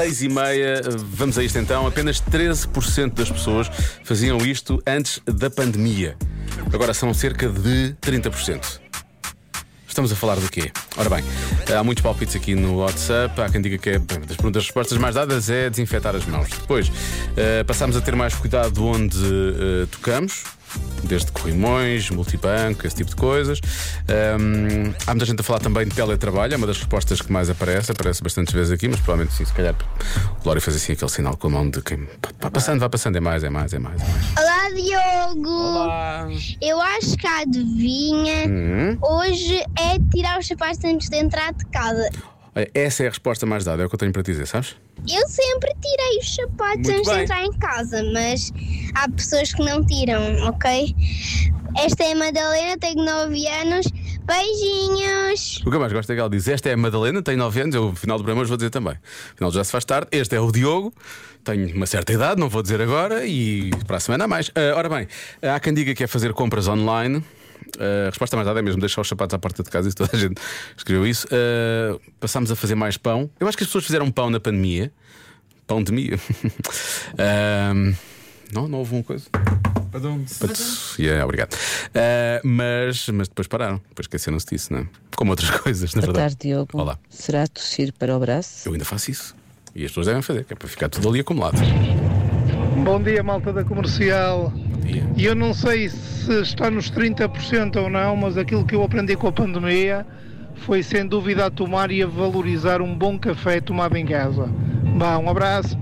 6 e meia, vamos a isto então. Apenas 13% das pessoas faziam isto antes da pandemia. Agora são cerca de 30%. Estamos a falar do quê? Ora bem, há muitos palpites aqui no WhatsApp. Há quem diga que é das perguntas respostas mais dadas é desinfetar as mãos. Depois, eh, passamos a ter mais cuidado onde eh, tocamos. Desde corrimões, multibanco, esse tipo de coisas. Ahm, há muita gente a falar também de teletrabalho, é uma das respostas que mais aparece, aparece bastantes vezes aqui, mas provavelmente sim, se calhar o Glória faz assim aquele sinal com a mão de quem. Vá passando, vá passando, é mais, é mais, é mais. É mais. Olá, Diogo! Olá! Eu acho que a adivinha Hum? hoje é tirar os sapatos antes de entrar de casa. Essa é a resposta mais dada, é o que eu tenho para te dizer, sabes? Eu sempre tirei os sapatos Muito antes bem. de entrar em casa, mas há pessoas que não tiram, ok? Esta é a Madalena, tenho 9 anos. Beijinhos! O que eu mais gosto é que ela diz: Esta é a Madalena, tem 9 anos, eu no final do programa hoje vou dizer também. Afinal já se faz tarde. Este é o Diogo, tenho uma certa idade, não vou dizer agora, e para a semana há mais. Ah, ora bem, há quem diga que é fazer compras online. A resposta mais dada é mesmo deixar os sapatos à porta de casa, isso toda a gente escreveu isso. Ah, passámos a fazer mais pão. Eu acho que as pessoas fizeram pão na pandemia. Pão de mia. Ah, não, não houve uma coisa. Putz, yeah, obrigado. Ah, mas, mas depois pararam, depois esqueceram-se disso, não é? Como outras coisas, na Boa verdade. tarde, Diogo. Olá. Será tossir para o braço? Eu ainda faço isso. E as pessoas devem fazer, que é para ficar tudo ali acumulado. Bom dia, malta da comercial. Bom dia. E eu não sei se está nos 30% ou não, mas aquilo que eu aprendi com a pandemia foi sem dúvida a tomar e a valorizar um bom café tomado em casa. Vá, um abraço.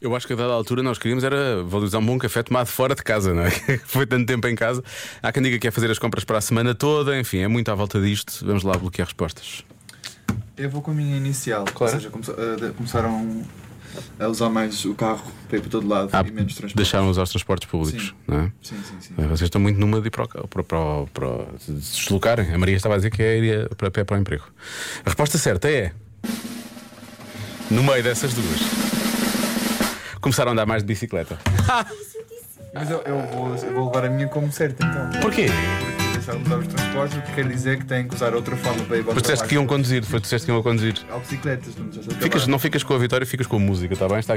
Eu acho que a dada altura nós queríamos era valorizar um bom café tomado fora de casa, não é? Foi tanto tempo em casa. Há quem diga que é fazer as compras para a semana toda, enfim, é muito à volta disto. Vamos lá bloquear respostas. Eu vou com a minha inicial. Claro. Ou seja, de- começaram a usar mais o carro para ir para todo lado Ah, e menos transporte. deixaram usar os transportes públicos, Sim. não é? Sim, sim, sim. Vocês estão muito numa de ir para, para, para, para se deslocarem. A Maria estava a dizer que é ir para pé para o emprego. A resposta certa é. No meio dessas duas. Começaram a andar mais de bicicleta. Mas eu, eu vou, eu vou levar a minha como certa então. Porquê? Deixaram de usar os transportes, o que quer dizer que têm que usar outra forma para ir para o Depois disseste que iam conduzir, depois disseste que iam conduzir. Há bicicletas, não Ficas, não ficas com a vitória, ficas com a música, está bem? Está